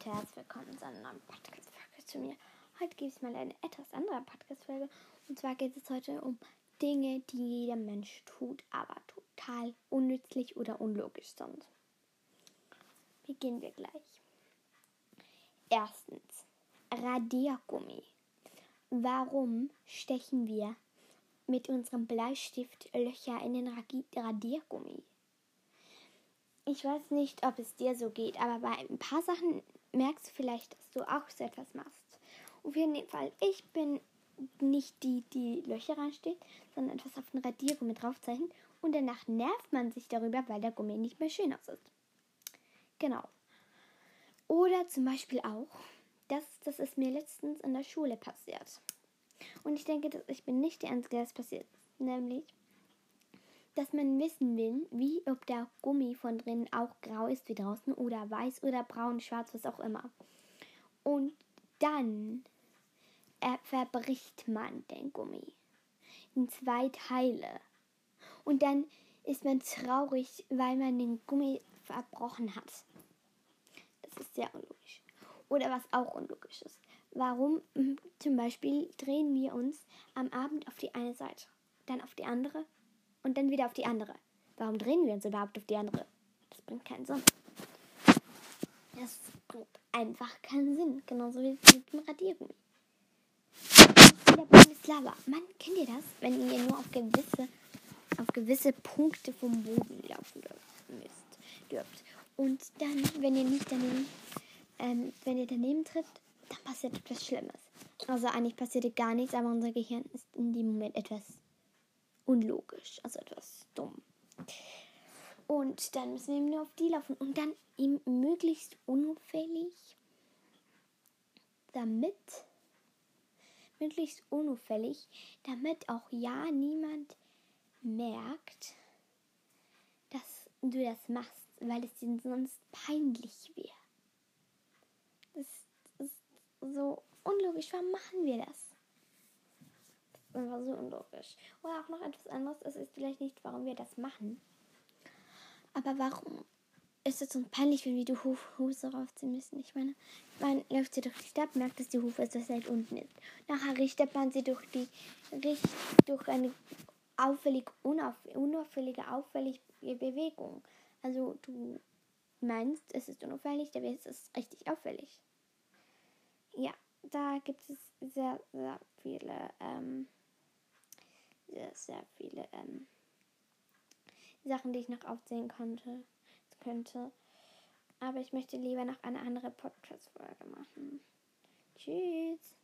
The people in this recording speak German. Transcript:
Leute, herzlich willkommen zu einer neuen Podcast-Folge zu mir. Heute gibt es mal eine etwas andere Podcast-Folge. Und zwar geht es heute um Dinge, die jeder Mensch tut, aber total unnützlich oder unlogisch sind. Beginnen wir gleich. Erstens, Radiergummi. Warum stechen wir mit unserem Bleistift Löcher in den Radiergummi? Ich weiß nicht, ob es dir so geht, aber bei ein paar Sachen merkst du vielleicht, dass du auch so etwas machst. Auf jeden Fall, ich bin nicht die, die Löcher reinsteht, sondern etwas auf den Radiergummi draufzeichnet und danach nervt man sich darüber, weil der Gummi nicht mehr schön aussieht. Genau. Oder zum Beispiel auch, das, das ist mir letztens in der Schule passiert. Und ich denke, dass ich bin nicht die Einzige, das passiert. Nämlich, dass man wissen will, wie ob der Gummi von drinnen auch grau ist wie draußen oder weiß oder braun, schwarz, was auch immer. Und dann äh, verbricht man den Gummi in zwei Teile. Und dann ist man traurig, weil man den Gummi verbrochen hat. Das ist sehr unlogisch. Oder was auch unlogisch ist. Warum hm, zum Beispiel drehen wir uns am Abend auf die eine Seite, dann auf die andere und dann wieder auf die andere. Warum drehen wir uns überhaupt auf die andere? Das bringt keinen Sinn. Das bringt einfach keinen Sinn. Genauso wie mit dem Radiergummi. Wieder Bratislava. Mann, kennt ihr das? Wenn ihr nur auf gewisse, auf gewisse Punkte vom Boden laufen müsst, dürft. Und dann, wenn ihr nicht daneben, ähm, wenn ihr daneben trifft, dann passiert etwas Schlimmes. Also eigentlich passiert gar nichts, aber unser Gehirn ist in dem Moment etwas unlogisch, also etwas dumm. Und dann müssen wir eben nur auf die laufen und dann eben möglichst unauffällig, damit, möglichst unauffällig, damit auch ja niemand merkt, dass du das machst, weil es ihnen sonst peinlich wäre. Das ist so unlogisch. Warum machen wir das? Einfach so unlogisch. Oder auch noch etwas anderes, es ist vielleicht nicht, warum wir das machen. Aber warum ist es so peinlich, wenn wir die Hose raufziehen müssen? Ich meine, man läuft sie durch die Stadt, merkt, dass die Hufe so seit unten ist. Nachher richtet man sie durch die durch eine auffällig, unauff, unauffällige, auffällige Bewegung. Also du meinst, es ist unauffällig, es ist richtig auffällig. Ja, da gibt es sehr, sehr viele ähm, sehr, sehr viele ähm, Sachen, die ich noch aufzählen konnte, könnte. Aber ich möchte lieber noch eine andere Podcast-Folge machen. Tschüss.